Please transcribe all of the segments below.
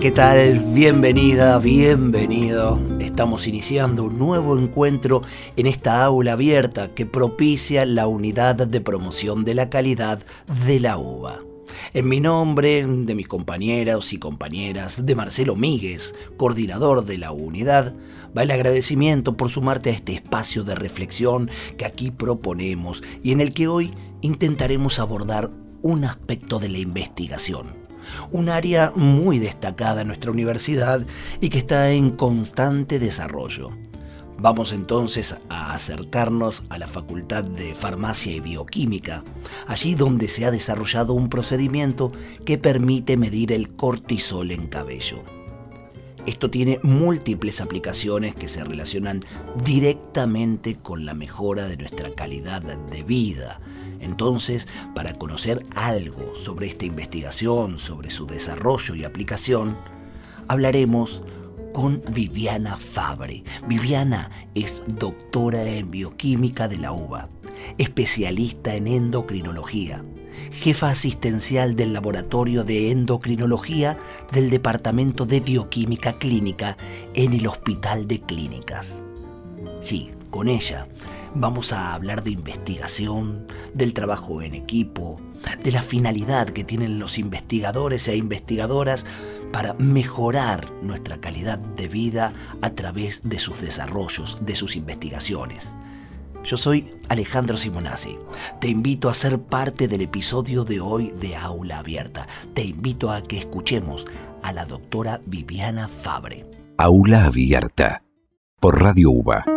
¿qué tal? Bienvenida, bienvenido. Estamos iniciando un nuevo encuentro en esta aula abierta que propicia la unidad de promoción de la calidad de la UBA. En mi nombre, de mis compañeros y compañeras, de Marcelo Míguez, coordinador de la unidad, va el agradecimiento por sumarte a este espacio de reflexión que aquí proponemos y en el que hoy intentaremos abordar un aspecto de la investigación un área muy destacada en nuestra universidad y que está en constante desarrollo. Vamos entonces a acercarnos a la Facultad de Farmacia y Bioquímica, allí donde se ha desarrollado un procedimiento que permite medir el cortisol en cabello. Esto tiene múltiples aplicaciones que se relacionan directamente con la mejora de nuestra calidad de vida. Entonces, para conocer algo sobre esta investigación, sobre su desarrollo y aplicación, hablaremos con Viviana Fabre. Viviana es doctora en bioquímica de la UBA, especialista en endocrinología jefa asistencial del Laboratorio de Endocrinología del Departamento de Bioquímica Clínica en el Hospital de Clínicas. Sí, con ella vamos a hablar de investigación, del trabajo en equipo, de la finalidad que tienen los investigadores e investigadoras para mejorar nuestra calidad de vida a través de sus desarrollos, de sus investigaciones. Yo soy Alejandro Simonazzi. Te invito a ser parte del episodio de hoy de Aula Abierta. Te invito a que escuchemos a la doctora Viviana Fabre. Aula Abierta por Radio UBA.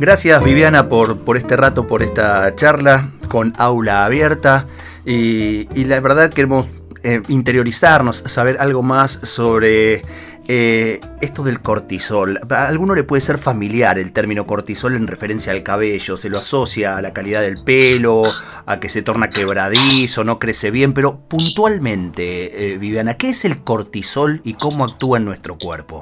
Gracias Viviana por, por este rato, por esta charla con Aula Abierta. Y, la verdad queremos eh, interiorizarnos, saber algo más sobre eh, esto del cortisol, a alguno le puede ser familiar el término cortisol en referencia al cabello, se lo asocia a la calidad del pelo, a que se torna quebradizo, no crece bien, pero puntualmente, eh, Viviana, ¿qué es el cortisol y cómo actúa en nuestro cuerpo?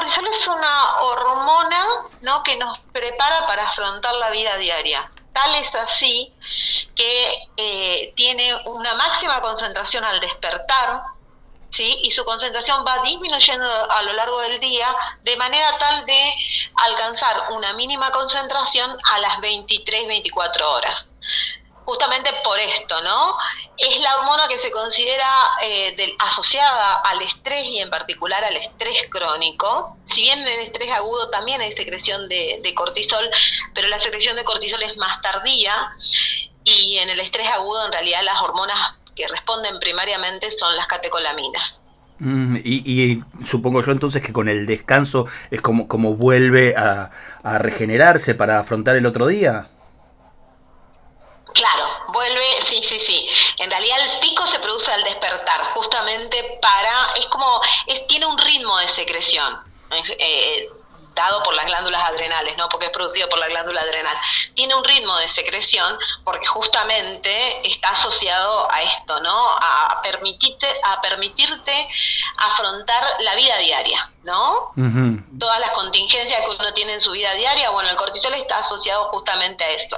Cortisol es una hormona ¿no? que nos prepara para afrontar la vida diaria. Tal es así que eh, tiene una máxima concentración al despertar, ¿sí? y su concentración va disminuyendo a lo largo del día de manera tal de alcanzar una mínima concentración a las 23, 24 horas. Justamente por esto, ¿no? Es la hormona que se considera eh, asociada al estrés y en particular al estrés crónico. Si bien en el estrés agudo también hay secreción de, cortisol, pero la secreción de cortisol es más tardía y en el estrés agudo en realidad las hormonas que responden primariamente son las catecolaminas. Mm, y, supongo yo entonces que con el descanso es como, como vuelve a, regenerarse para afrontar el otro día. Vuelve, sí, sí, sí. En realidad el pico se produce al despertar, justamente para, es como, es, tiene un ritmo de secreción. Eh, dado por las glándulas adrenales, ¿no? Porque es producido por la glándula adrenal. Tiene un ritmo de secreción porque justamente está asociado a esto, ¿no? A permitirte, a permitirte afrontar la vida diaria, ¿no? Todas las contingencias que uno tiene en su vida diaria, bueno, el cortisol está asociado justamente a eso.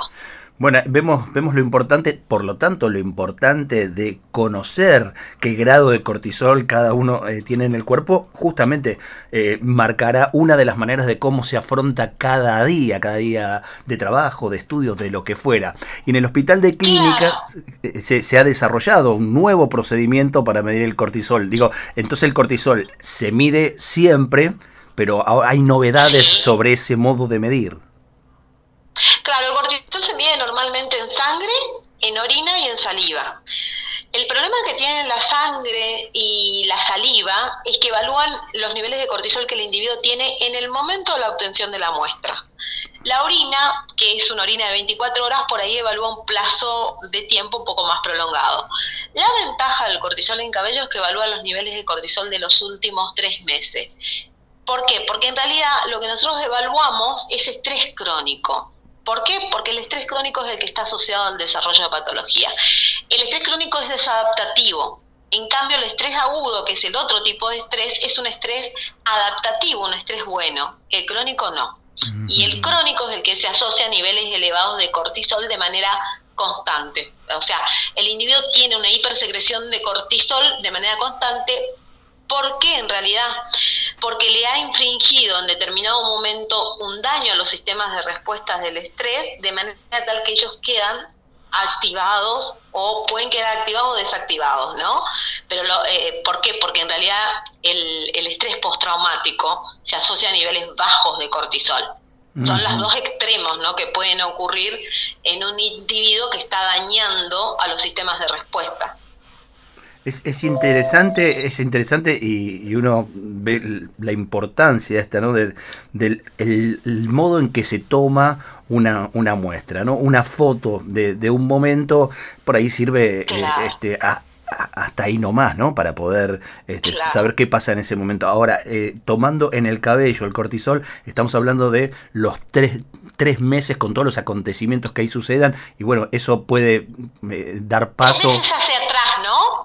Bueno, vemos, vemos lo importante, por lo tanto, lo importante de conocer qué grado de cortisol cada uno eh, tiene en el cuerpo, justamente eh, marcará una de las maneras de cómo se afronta cada día, cada día de trabajo, de estudios, de lo que fuera. Y en el hospital de clínica eh, se, se, ha desarrollado un nuevo procedimiento para medir el cortisol. Digo, entonces el cortisol se mide siempre, pero hay novedades sobre ese modo de medir. Claro, el cortisol se mide normalmente en sangre, en orina y en saliva. El problema que tienen la sangre y la saliva es que evalúan los niveles de cortisol que el individuo tiene en el momento de la obtención de la muestra. La orina, que es una orina de 24 horas, por ahí evalúa un plazo de tiempo un poco más prolongado. La ventaja del cortisol en cabello es que evalúa los niveles de cortisol de los últimos tres meses. ¿Por qué? Porque en realidad lo que nosotros evaluamos es estrés crónico. ¿Por qué? Porque el estrés crónico es el que está asociado al desarrollo de patología. El estrés crónico es desadaptativo. En cambio, el estrés agudo, que es el otro tipo de estrés, es un estrés adaptativo, un estrés bueno. El crónico no. Y el crónico es el que se asocia a niveles elevados de cortisol de manera constante. O sea, el individuo tiene una hipersecreción de cortisol de manera constante ¿Por qué en realidad? Porque le ha infringido en determinado momento un daño a los sistemas de respuestas del estrés, de manera tal que ellos quedan activados o pueden quedar activados o desactivados, ¿no? Pero eh, ¿por qué? Porque en realidad el, el estrés postraumático se asocia a niveles bajos de cortisol. Son los dos extremos ¿no? que pueden ocurrir en un individuo que está dañando a los sistemas de respuesta. Es, es, interesante, es interesante y, uno ve la importancia esta, ¿no? del el, modo en que se toma una, una muestra, ¿no? Una foto de, de un momento, por ahí sirve eh, este, hasta ahí nomás, ¿no? Para poder este, saber qué pasa en ese momento. Ahora, eh, tomando en el cabello el cortisol, estamos hablando de los tres, tres, meses con todos los acontecimientos que ahí sucedan y bueno, eso puede eh, dar paso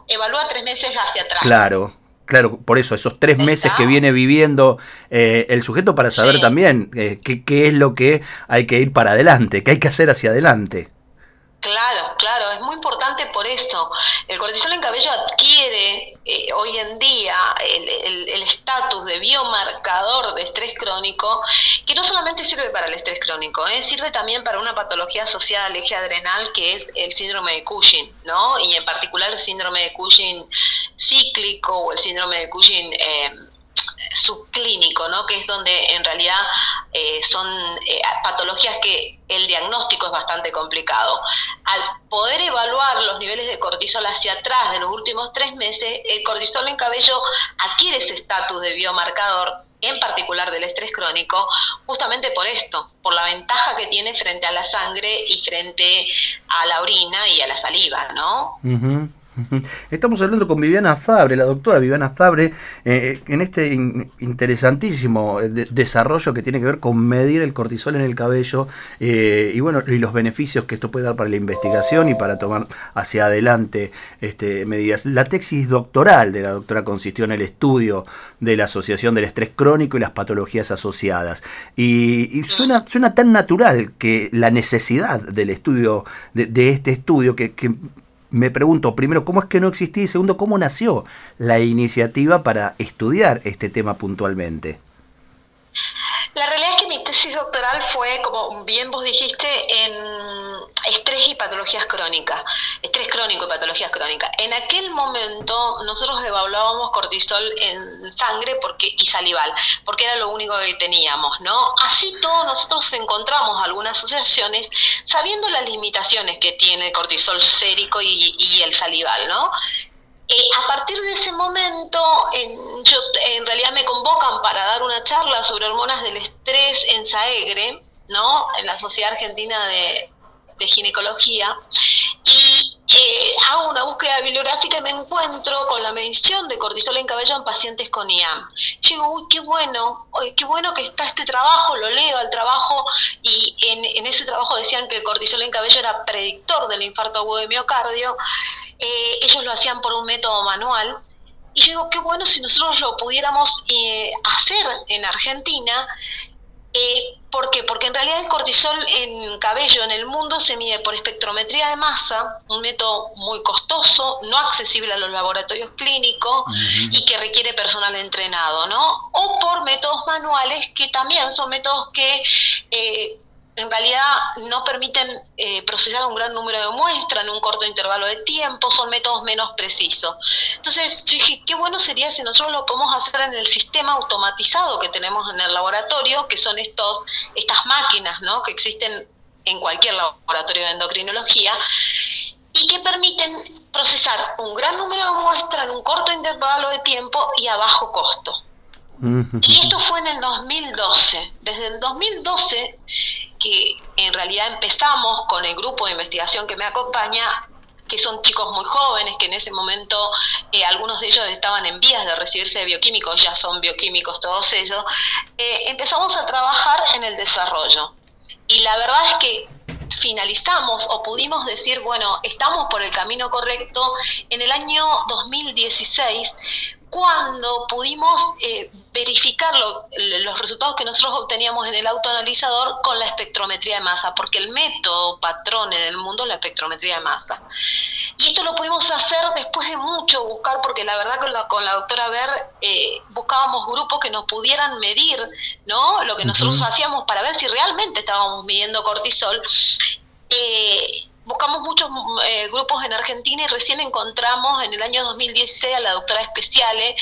evalúa tres meses hacia atrás. Claro, claro, por eso, esos tres meses que viene viviendo eh, el sujeto para saber también eh, qué, qué es lo que hay que ir para adelante, qué hay que hacer hacia adelante. Claro, claro, es muy importante por eso. El cortisol en cabello adquiere eh, hoy en día el estatus de biomarcador de estrés crónico, que no solamente sirve para el estrés crónico, eh, sirve también para una patología asociada al eje adrenal que es el síndrome de Cushing, ¿no? Y en particular el síndrome de Cushing cíclico o el síndrome de Cushing... Eh, subclínico, ¿no? que es donde en realidad eh, son eh, patologías que el diagnóstico es bastante complicado. Al poder evaluar los niveles de cortisol hacia atrás de los últimos tres meses, el cortisol en cabello adquiere ese estatus de biomarcador en particular del estrés crónico, justamente por esto, por la ventaja que tiene frente a la sangre y frente a la orina y a la saliva, ¿no? Estamos hablando con Viviana Fabre, la doctora Viviana Fabre, eh, en este interesantísimo eh, desarrollo que tiene que ver con medir el cortisol en el cabello eh, y bueno, y los beneficios que esto puede dar para la investigación y para tomar hacia adelante este, medidas. La tesis doctoral de la doctora consistió en el estudio de la asociación del estrés crónico y las patologías asociadas. Y, suena, suena tan natural que la necesidad del estudio, de, este estudio, que me pregunto, primero, ¿cómo es que no existía? Y segundo, ¿cómo nació la iniciativa para estudiar este tema puntualmente? La realidad es que mi tesis doctoral fue, como bien vos dijiste, en estrés y patologías crónicas, estrés crónico y patologías crónicas. En aquel momento nosotros evaluábamos cortisol en sangre porque, y salival, porque era lo único que teníamos, ¿no? Así todos nosotros encontramos algunas asociaciones sabiendo las limitaciones que tiene cortisol sérico y, y el salival, ¿no? Eh, a partir de ese momento, en, yo, en realidad me convocan para dar una charla sobre hormonas del estrés en SAEGRE, ¿no? En la Sociedad Argentina de, Ginecología, eh, hago una búsqueda bibliográfica y me encuentro con la medición de cortisol en cabello en pacientes con IAM. Digo, uy, qué bueno, qué bueno que está este trabajo, lo leo al trabajo y en, ese trabajo decían que el cortisol en cabello era predictor del infarto agudo de miocardio. Eh, ellos lo hacían por un método manual. Y yo digo, qué bueno si nosotros lo pudiéramos eh, hacer en Argentina eh, ¿Por qué? Porque en realidad el cortisol en cabello en el mundo se mide por espectrometría de masa, un método muy costoso, no accesible a los laboratorios clínicos y que requiere personal entrenado, ¿no? O por métodos manuales que también son métodos que eh, en realidad no permiten eh, procesar un gran número de muestras en un corto intervalo de tiempo, son métodos menos precisos. Entonces yo dije, qué bueno sería si nosotros lo podemos hacer en el sistema automatizado que tenemos en el laboratorio, que son estos, estas máquinas ¿no? que existen en cualquier laboratorio de endocrinología. y que permiten procesar un gran número de muestras en un corto intervalo de tiempo y a bajo costo. Y esto fue en el 2012. Desde el 2012, que en realidad empezamos con el grupo de investigación que me acompaña, que son chicos muy jóvenes, que en ese momento eh, algunos de ellos estaban en vías de recibirse de bioquímicos, ya son bioquímicos todos ellos, eh, empezamos a trabajar en el desarrollo. Y la verdad es que finalizamos o pudimos decir, bueno, estamos por el camino correcto en el año 2016 cuando pudimos eh, verificar los resultados que nosotros obteníamos en el autoanalizador con la espectrometría de masa, porque el método patrón en el mundo es la espectrometría de masa. Y esto lo pudimos hacer después de mucho buscar, porque la verdad con la, con la doctora Ver eh, buscábamos grupos que nos pudieran medir ¿no? lo que nosotros hacíamos para ver si realmente estábamos midiendo cortisol. Eh, buscamos muchos eh, grupos en Argentina y recién encontramos en el año 2016 a la doctora Especiale,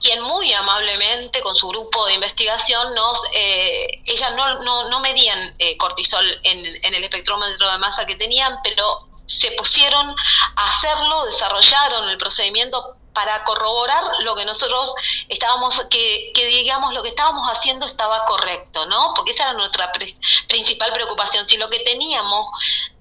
quien muy amablemente con su grupo de investigación nos, eh, ellas no, no, no medían eh, cortisol en, el espectrómetro de masa que tenían, pero se pusieron a hacerlo, desarrollaron el procedimiento para corroborar lo que nosotros estábamos, que, que, digamos lo que estábamos haciendo estaba correcto, ¿no? Porque esa era nuestra principal preocupación, si lo que teníamos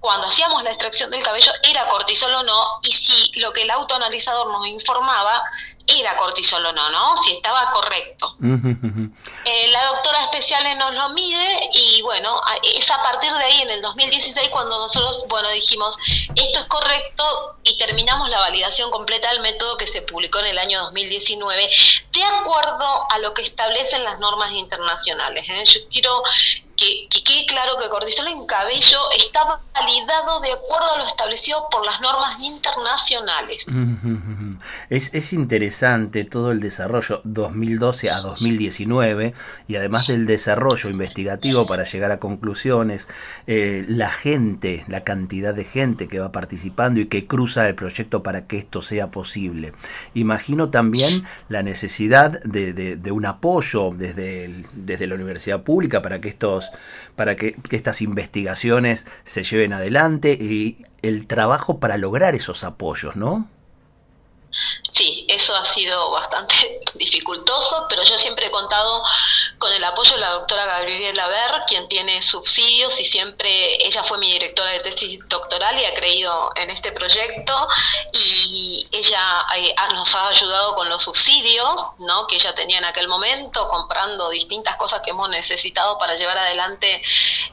cuando hacíamos la extracción del cabello era cortisol o no, y si lo que el autoanalizador nos informaba era cortisol o no, ¿no? Si estaba correcto. Eh, la doctora especial nos lo mide y bueno, es a partir de ahí, en el 2016, cuando nosotros, bueno, dijimos, esto es correcto y terminamos la validación completa del método que se publicó en el año 2019, de acuerdo a lo que establecen las normas internacionales. ¿eh? Yo quiero que, quede claro que el cortisol en cabello está validado de acuerdo a lo establecido por las normas internacionales. Es, interesante todo el desarrollo 2012 a 2019 y además del desarrollo investigativo para llegar a conclusiones, eh, la gente, la cantidad de gente que va participando y que cruza el proyecto para que esto sea posible. Imagino también la necesidad de, un apoyo desde, desde la universidad pública para que estos para que, que estas investigaciones se lleven adelante y el trabajo para lograr esos apoyos, ¿no? Sí, eso ha sido bastante dificultoso, pero yo siempre he contado con el apoyo de la doctora Gabriela Ver, quien tiene subsidios y siempre ella fue mi directora de tesis doctoral y ha creído en este proyecto y ella eh, nos ha ayudado con los subsidios ¿no? que ella tenía en aquel momento, comprando distintas cosas que hemos necesitado para llevar adelante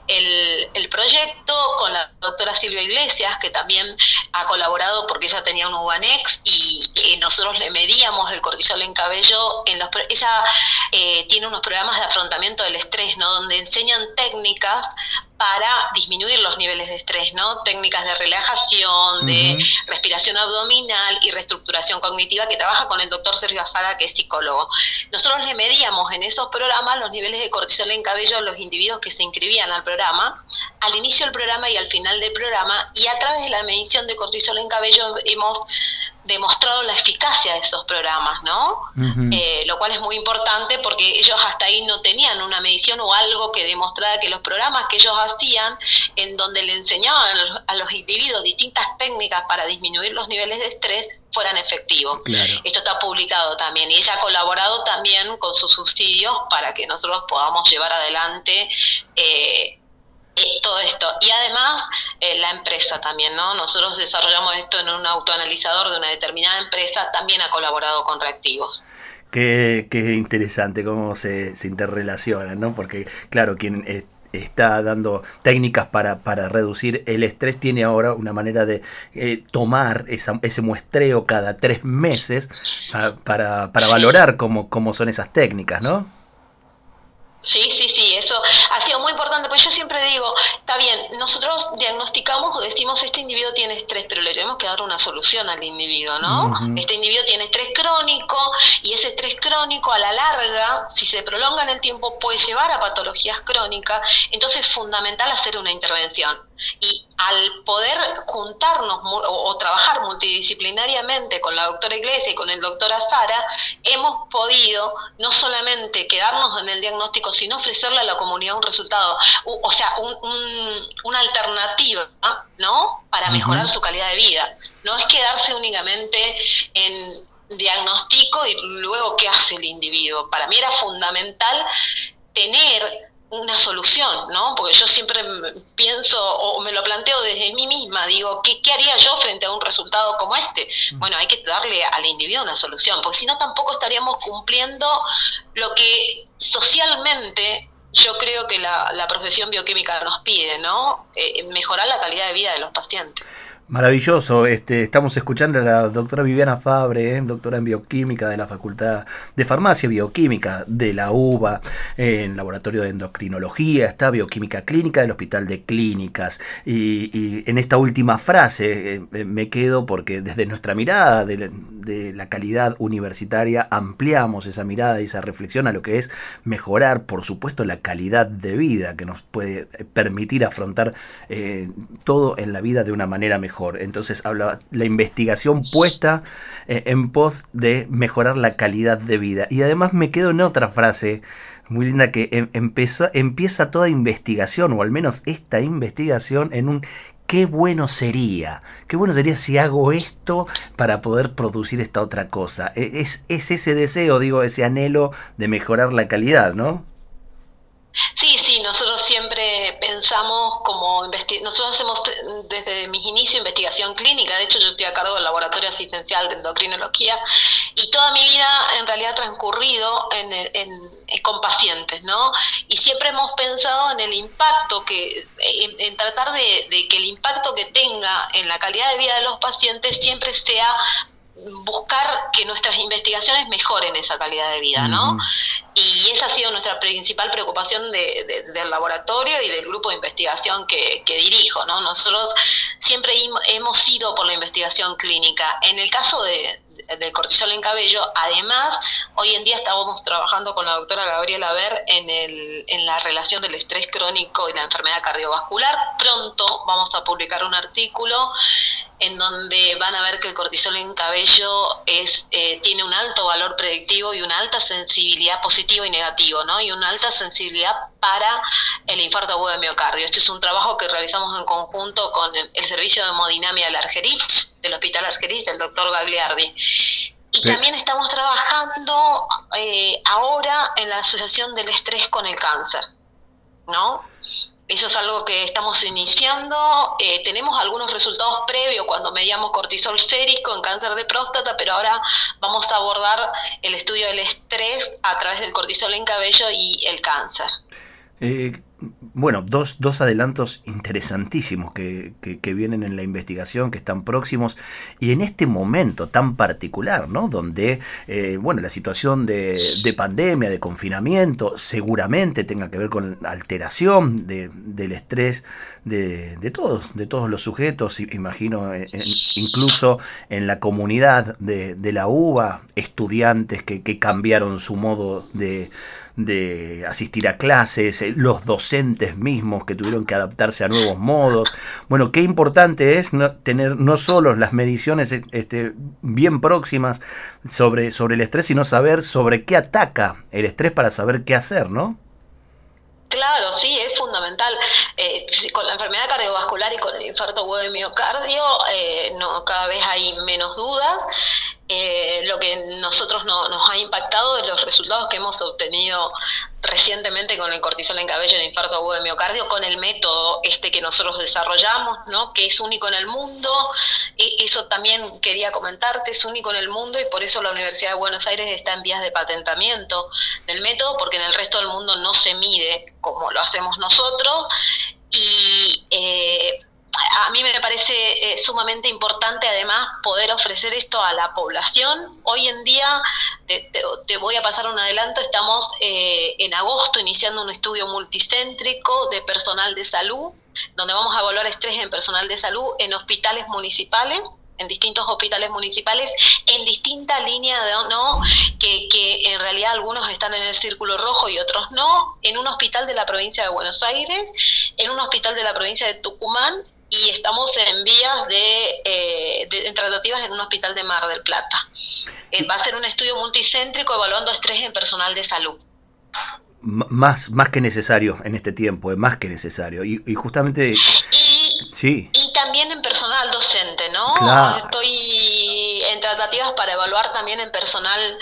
el, proyecto, con la doctora Silvia Iglesias, que también ha colaborado porque ella tenía un UBANEX y nosotros le medíamos el cortisol en cabello. En los, ella eh, tiene unos programas de afrontamiento del estrés, ¿no? Donde enseñan técnicas para disminuir los niveles de estrés, ¿no? Técnicas de relajación, de respiración abdominal y reestructuración cognitiva que trabaja con el doctor Sergio Azara, que es psicólogo. Nosotros le medíamos en esos programas los niveles de cortisol en cabello a los individuos que se inscribían al programa, al inicio del programa y al final del programa, y a través de la medición de cortisol en cabello hemos demostrado la eficacia de esos programas, ¿no? Eh, lo cual es muy importante porque ellos hasta ahí no tenían una medición o algo que demostrara que los programas que ellos hacían, en donde le enseñaban a los individuos distintas técnicas para disminuir los niveles de estrés, fueran efectivos. Esto está publicado también y ella ha colaborado también con sus subsidios para que nosotros podamos llevar adelante eh, todo esto. Y además, eh, la empresa también, ¿no? Nosotros desarrollamos esto en un autoanalizador de una determinada empresa, también ha colaborado con reactivos. Qué, qué interesante cómo se, se interrelacionan, ¿no? Porque, claro, quien está dando técnicas para, para, reducir el estrés tiene ahora una manera de eh, tomar ese muestreo cada tres meses para, para, valorar cómo, cómo son esas técnicas, ¿no? Sí, sí, sí, eso ha sido muy importante, pues yo siempre digo, está bien, nosotros diagnosticamos o decimos este individuo tiene estrés, pero le tenemos que dar una solución al individuo, ¿no? Este individuo tiene estrés crónico y ese estrés crónico a la larga, si se prolonga en el tiempo, puede llevar a patologías crónicas, entonces es fundamental hacer una intervención. Y al poder juntarnos o, trabajar multidisciplinariamente con la doctora Iglesia y con el doctor Azara, hemos podido no solamente quedarnos en el diagnóstico, sino ofrecerle a la comunidad un resultado, o, sea, una alternativa, ¿no? Para mejorar su calidad de vida. No es quedarse únicamente en diagnóstico y luego qué hace el individuo. Para mí era fundamental tener una solución, ¿no? Porque yo siempre pienso o me lo planteo desde mí misma, digo, ¿qué, ¿qué, haría yo frente a un resultado como este? Mm. Bueno, hay que darle al individuo una solución, porque si no tampoco estaríamos cumpliendo lo que socialmente yo creo que la, la profesión bioquímica nos pide, ¿no? Eh, mejorar la calidad de vida de los pacientes. Maravilloso, este, estamos escuchando a la doctora Viviana Fabre, eh, doctora en bioquímica de la Facultad de Farmacia Bioquímica de la UBA, en Laboratorio de Endocrinología, está Bioquímica Clínica del Hospital de Clínicas. Y, en esta última frase eh, eh, me quedo porque desde nuestra mirada de, de, la calidad universitaria ampliamos esa mirada y esa reflexión a lo que es mejorar, por supuesto, la calidad de vida que nos puede permitir afrontar todo en la vida de una manera mejor. Entonces habla la investigación puesta eh, en pos de mejorar la calidad de vida. Y además me quedo en otra frase muy linda que em, empieza, empieza toda investigación, o al menos esta investigación, en un qué bueno sería, qué bueno sería si hago esto para poder producir esta otra cosa. E, es, es ese deseo, digo, ese anhelo de mejorar la calidad, ¿no? Sí, nosotros siempre pensamos como nosotros hacemos desde mis inicios investigación clínica, de hecho yo estoy a cargo del laboratorio asistencial de endocrinología y toda mi vida en realidad ha transcurrido en, con pacientes, ¿no? Y siempre hemos pensado en el impacto que, en, tratar de, de que el impacto que tenga en la calidad de vida de los pacientes siempre sea buscar que nuestras investigaciones mejoren esa calidad de vida, ¿no? Y esa ha sido nuestra principal preocupación del laboratorio y del grupo de investigación que, dirijo, ¿no? Nosotros siempre hemos ido por la investigación clínica. En el caso de, del cortisol en cabello. Además, hoy en día estábamos trabajando con la doctora Gabriela Ver en, el, en la relación del estrés crónico y la enfermedad cardiovascular. Pronto vamos a publicar un artículo en donde van a ver que el cortisol en cabello es, eh, tiene un alto valor predictivo y una alta sensibilidad positivo y negativo, ¿no? Y una alta sensibilidad para el infarto agudo de miocardio. Este es un trabajo que realizamos en conjunto con el, servicio de hemodinamia del Argerich, del Hospital Argerich, del doctor Gagliardi. Y también estamos trabajando eh, ahora en la asociación del estrés con el cáncer, ¿no? Eso es algo que estamos iniciando. Eh, tenemos algunos resultados previos cuando medíamos cortisol sérico en cáncer de próstata, pero ahora vamos a abordar el estudio del estrés a través del cortisol en cabello y el cáncer. Eh, bueno, dos, dos, adelantos interesantísimos que, que, vienen en la investigación, que están próximos, y en este momento tan particular, ¿no? Donde, eh, bueno, la situación de, de, pandemia, de confinamiento, seguramente tenga que ver con alteración de, del estrés de, de, todos, de todos los sujetos, imagino, incluso en la comunidad de, de la UBA, estudiantes que, que cambiaron su modo de de asistir a clases, eh, los docentes mismos que tuvieron que adaptarse a nuevos modos. Bueno, qué importante es tener no solo las mediciones eh, este, bien próximas sobre, sobre el estrés, sino saber sobre qué ataca el estrés para saber qué hacer, ¿no? Claro, sí, es fundamental. Eh, con la enfermedad cardiovascular y con el infarto agudo de miocardio, no, cada vez hay menos dudas. Eh, lo que nosotros nos ha impactado es los resultados que hemos obtenido recientemente con el cortisol en cabello en infarto agudo de miocardio, con el método este que nosotros desarrollamos, ¿no? que es único en el mundo. E, eso también quería comentarte, es único en el mundo y por eso la Universidad de Buenos Aires está en vías de patentamiento del método, porque en el resto del mundo no se mide como lo hacemos nosotros. Y eh, a mí me parece eh, sumamente importante además poder ofrecer esto a la población. Hoy en día, te, voy a pasar un adelanto, estamos eh, en agosto iniciando un estudio multicéntrico de personal de salud, donde vamos a evaluar estrés en personal de salud en hospitales municipales en distintos hospitales municipales, en distintas líneas, de, ¿no? Que en realidad algunos están en el círculo rojo y otros no, en un hospital de la provincia de Buenos Aires, en un hospital de la provincia de Tucumán y estamos en vías de, eh, tratativas en un hospital de Mar del Plata. Eh, va a ser un estudio multicéntrico evaluando estrés en personal de salud. más, más que necesario en este tiempo, es más que necesario. Y, justamente... Y, sí. y también en personal docente, ¿no? Estoy en tratativas para evaluar también en personal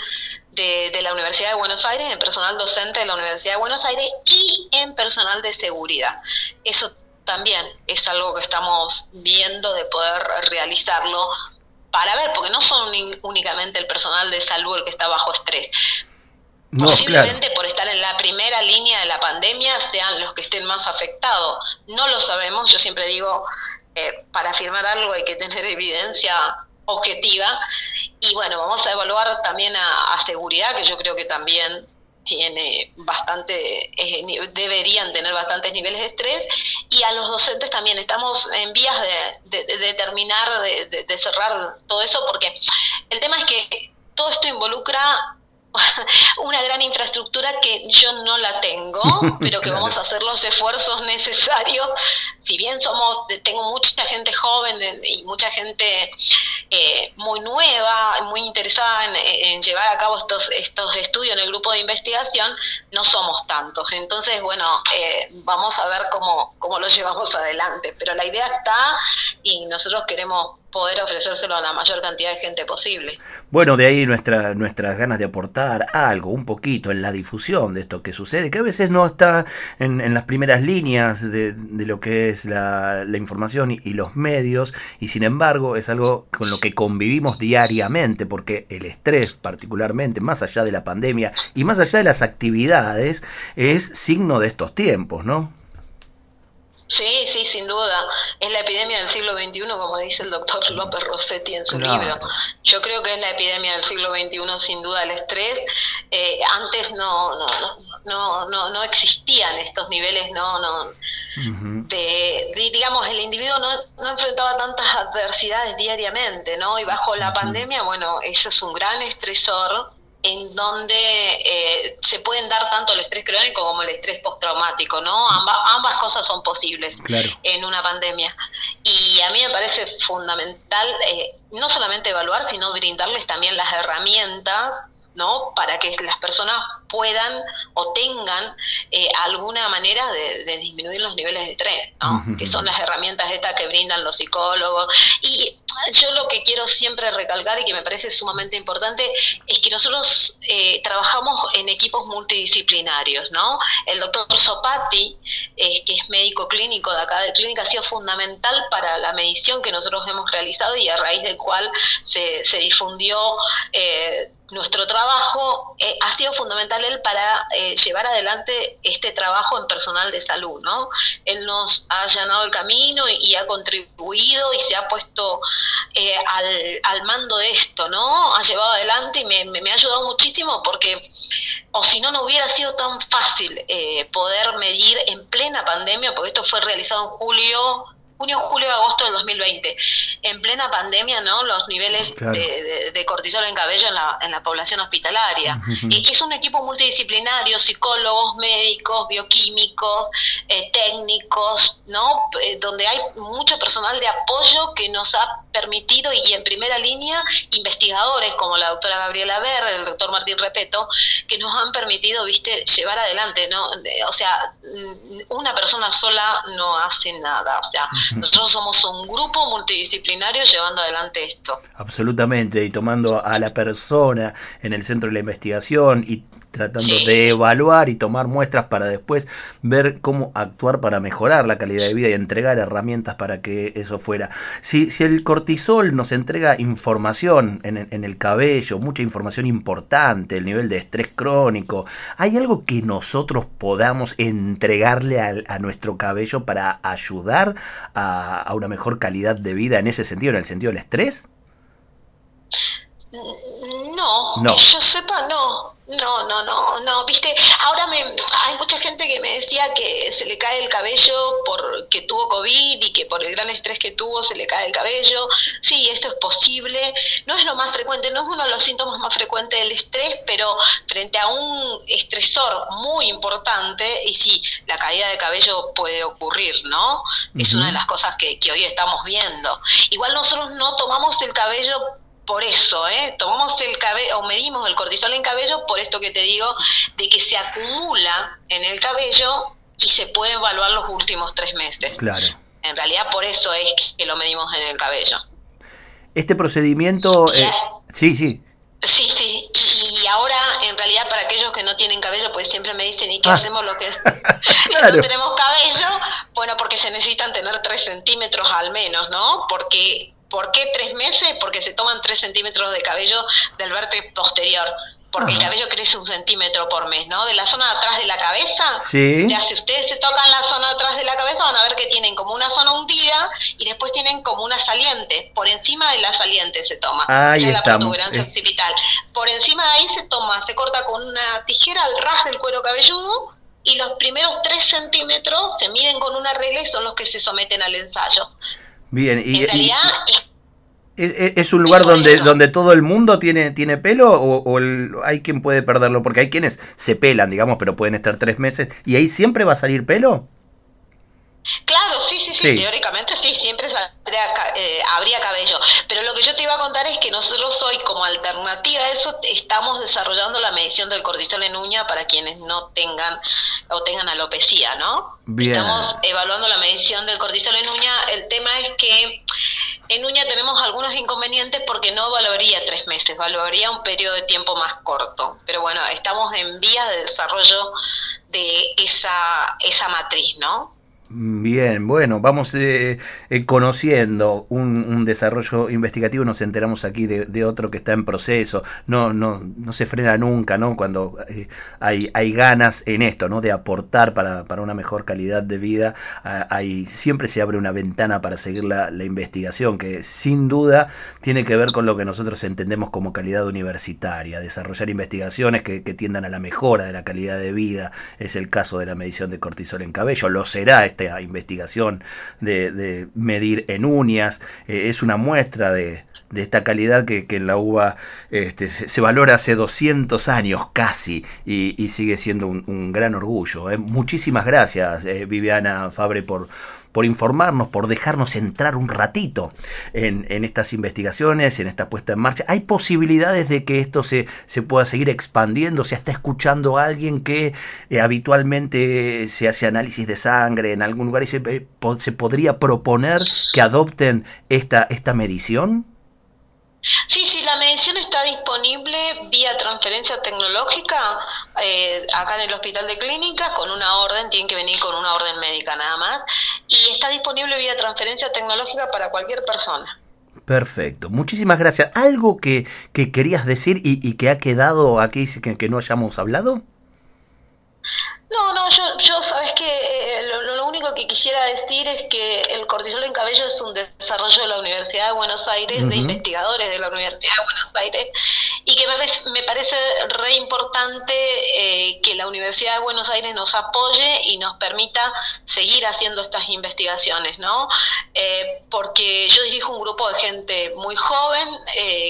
de, de, la Universidad de Buenos Aires, en personal docente de la Universidad de Buenos Aires y en personal de seguridad. Eso también es algo que estamos viendo de poder realizarlo para ver, porque no son únicamente el personal de salud el que está bajo estrés. Posiblemente por estar en la primera línea de la pandemia sean los que estén más afectados. No lo sabemos, yo siempre digo, eh, para afirmar algo hay que tener evidencia objetiva. Y bueno, vamos a evaluar también a seguridad, que yo creo que también tiene bastante, eh, deberían tener bastantes niveles de estrés y a los docentes también. Estamos en vías de, terminar, de, de cerrar todo eso porque el tema es que todo esto involucra una gran infraestructura que yo no la tengo, pero que vamos a hacer los esfuerzos necesarios. Si bien somos, tengo mucha gente joven y mucha gente eh, muy nueva, muy interesada en, llevar a cabo estos, estos estudios en el grupo de investigación, no somos tantos. Entonces, bueno, eh, vamos a ver cómo, cómo lo llevamos adelante. Pero la idea está y nosotros queremos poder ofrecérselo a la mayor cantidad de gente posible. Bueno, de ahí nuestra, nuestras ganas de aportar algo, un poquito en la difusión de esto que sucede, que a veces no está en, las primeras líneas de, lo que es la, la información y, y, los medios, y sin embargo es algo con lo que convivimos diariamente, porque el estrés particularmente, más allá de la pandemia y más allá de las actividades, es signo de estos tiempos, ¿no? Sí, sí, sin duda. Es la epidemia del siglo XXI, como dice el doctor López Rossetti en su libro. Yo creo que es la epidemia del siglo XXI, sin duda, el estrés. Eh, antes no, no, no, no, no existían estos niveles, no, no. de, digamos, el individuo no, no, enfrentaba tantas adversidades diariamente, ¿no? Y bajo la pandemia, bueno, eso es un gran estresor en donde eh, se pueden dar tanto el estrés crónico como el estrés postraumático, ¿no? ambas cosas son posibles en una pandemia. Y a mí me parece fundamental eh, no solamente evaluar, sino brindarles también las herramientas ¿no? Para que las personas puedan o tengan eh, alguna manera de, disminuir los niveles de estrés, ¿no? Que son las herramientas estas que brindan los psicólogos. Y yo lo que quiero siempre recalcar y que me parece sumamente importante es que nosotros eh, trabajamos en equipos multidisciplinarios, ¿no? El doctor Sopati, eh, que es médico clínico de acá de clínica, ha sido fundamental para la medición que nosotros hemos realizado y a raíz del cual se, se difundió eh, nuestro trabajo eh, ha sido fundamental él para eh, llevar adelante este trabajo en personal de salud, ¿no? Él nos ha allanado el camino y, ha contribuido y se ha puesto eh, al, al, mando de esto, ¿no? Ha llevado adelante y me, me, ha ayudado muchísimo porque, o si no, no hubiera sido tan fácil poder medir en plena pandemia, porque esto fue realizado en julio junio, julio, agosto del 2020, en plena pandemia, ¿no? Los niveles de, cortisol en cabello en la, en la población hospitalaria. Y es un equipo multidisciplinario, psicólogos, médicos, bioquímicos, eh, técnicos, ¿no? Eh, donde hay mucho personal de apoyo que nos ha permitido, y en primera línea, investigadores como la doctora Gabriela Verde, el doctor Martín Repeto, que nos han permitido, viste, llevar adelante, ¿no? O sea, mm, una persona sola no hace nada, o sea, nosotros somos un grupo multidisciplinario llevando adelante esto. Absolutamente, y tomando a la persona en el centro de la investigación y tratando de evaluar y tomar muestras para después ver cómo actuar para mejorar la calidad de vida y entregar herramientas para que eso fuera. Si, si el cortisol nos entrega información en, en, el cabello, mucha información importante, el nivel de estrés crónico, ¿hay algo que nosotros podamos entregarle a, a nuestro cabello para ayudar a, a una mejor calidad de vida en ese sentido, en el sentido del estrés? No No, que yo sepa, no. No, no, no, no, viste, ahora me, hay mucha gente que me decía que se le cae el cabello porque tuvo COVID y que por el gran estrés que tuvo se le cae el cabello. Sí, esto es posible, no es lo más frecuente, no es uno de los síntomas más frecuentes del estrés, pero frente a un estresor muy importante, y sí, la caída de cabello puede ocurrir, ¿no? Es una de las cosas que, que hoy estamos viendo. Igual nosotros no tomamos el cabello por eso, ¿eh? tomamos el cabello o medimos el cortisol en cabello por esto que te digo, de que se acumula en el cabello y se puede evaluar los últimos tres meses. Claro. En realidad por eso es que lo medimos en el cabello. Este procedimiento... Eh, sí, sí. Sí, sí, y, ahora en realidad para aquellos que no tienen cabello, pues siempre me dicen, ¿y qué ah. hacemos lo que no tenemos cabello? Bueno, porque se necesitan tener tres centímetros al menos, ¿no? Porque ¿Por qué tres meses? Porque se toman tres centímetros de cabello del vértex posterior. Porque el cabello crece un centímetro por mes, ¿no? De la zona de atrás de la cabeza. Sí. Ya, si ustedes se tocan la zona de atrás de la cabeza, van a ver que tienen como una zona hundida y después tienen como una saliente. Por encima de la saliente se toma. Ahí Esa es la protuberancia occipital. Por encima de ahí se toma, se corta con una tijera al ras del cuero cabelludo y los primeros tres centímetros se miden con una regla y son los que se someten al ensayo. Bien, y, en realidad ¿Es, un lugar donde, donde todo el mundo tiene, tiene pelo o, hay quien puede perderlo? Porque hay quienes se pelan, digamos, pero pueden estar tres meses y ahí siempre va a salir pelo. Claro, sí, sí, sí, teóricamente sí, siempre eh, habría cabello. Pero lo que yo te iba a contar es que nosotros hoy, como alternativa a eso, estamos desarrollando la medición del cortisol en uña para quienes no tengan o tengan alopecia, ¿no? Estamos evaluando la medición del cortisol en uña. El tema es que en uña tenemos algunos inconvenientes porque no valoraría tres meses, valoraría un periodo de tiempo más corto. Pero bueno, estamos en vías de desarrollo de esa, esa matriz, ¿no? Bien, bueno, vamos eh, eh, conociendo un, desarrollo investigativo, nos enteramos aquí de, otro que está en proceso, no, no, no se frena nunca, ¿no? Cuando eh, hay, hay ganas en esto, ¿no? De aportar para, para una mejor calidad de vida, hay, siempre se abre una ventana para seguir la, investigación, que sin duda tiene que ver con lo que nosotros entendemos como calidad universitaria, desarrollar investigaciones que, que tiendan a la mejora de la calidad de vida, es el caso de la medición de cortisol en cabello, lo será esta investigación de, medir en uñas, eh, es una muestra de, esta calidad que, en la uva este, se, valora hace 200 años casi y, sigue siendo un, gran orgullo. ¿eh? Muchísimas gracias, eh, Viviana Fabre, por por informarnos, por dejarnos entrar un ratito en, estas investigaciones, en esta puesta en marcha. ¿Hay posibilidades de que esto se, se pueda seguir expandiendo? ¿Se está escuchando alguien que eh, habitualmente se hace análisis de sangre en algún lugar y se, eh, se podría proponer que adopten esta, esta medición? Sí, sí, la medición está disponible vía transferencia tecnológica eh, acá en el Hospital de Clínicas con una orden, tienen que venir con una orden médica nada más, y está disponible vía transferencia tecnológica para cualquier persona. Perfecto, muchísimas gracias. ¿Algo que, que querías decir y, que ha quedado aquí que, que no hayamos hablado? No, no, yo, yo sabes que eh, lo, único que quisiera decir es que el cortisol en cabello es un desarrollo de la Universidad de Buenos Aires, de investigadores de la Universidad de Buenos Aires, y que me, parece re importante eh, que la Universidad de Buenos Aires nos apoye y nos permita seguir haciendo estas investigaciones, ¿no? Eh, porque yo dirijo un grupo de gente muy joven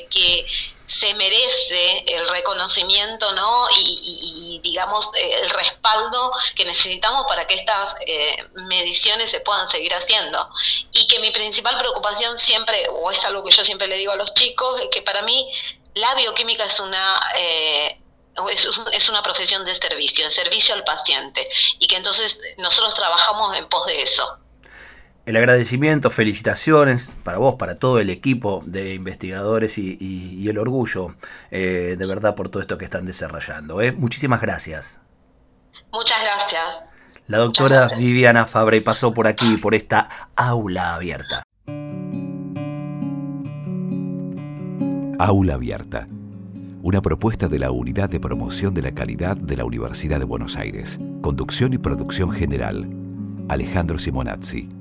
que se merece el reconocimiento ¿no? y, digamos el respaldo que necesitamos para que estas eh, mediciones se puedan seguir haciendo. Y que mi principal preocupación siempre, o es algo que yo siempre le digo a los chicos, es que para mí la bioquímica es una... Eh, es, una profesión de servicio, de servicio al paciente, y que entonces nosotros trabajamos en pos de eso el agradecimiento, felicitaciones para vos, para todo el equipo de investigadores y, el orgullo eh, de verdad por todo esto que están desarrollando. ¿eh? Muchísimas gracias. Muchas gracias. La doctora Viviana Fabre pasó por aquí, por esta aula abierta. Aula abierta. Una propuesta de la Unidad de Promoción de la Calidad de la Universidad de Buenos Aires. Conducción y producción general. Alejandro Simonazzi.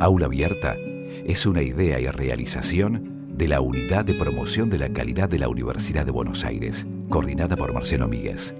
Aula Abierta es una idea y realización de la Unidad de Promoción de la Calidad de la Universidad de Buenos Aires, coordinada por Marcelo Míguez.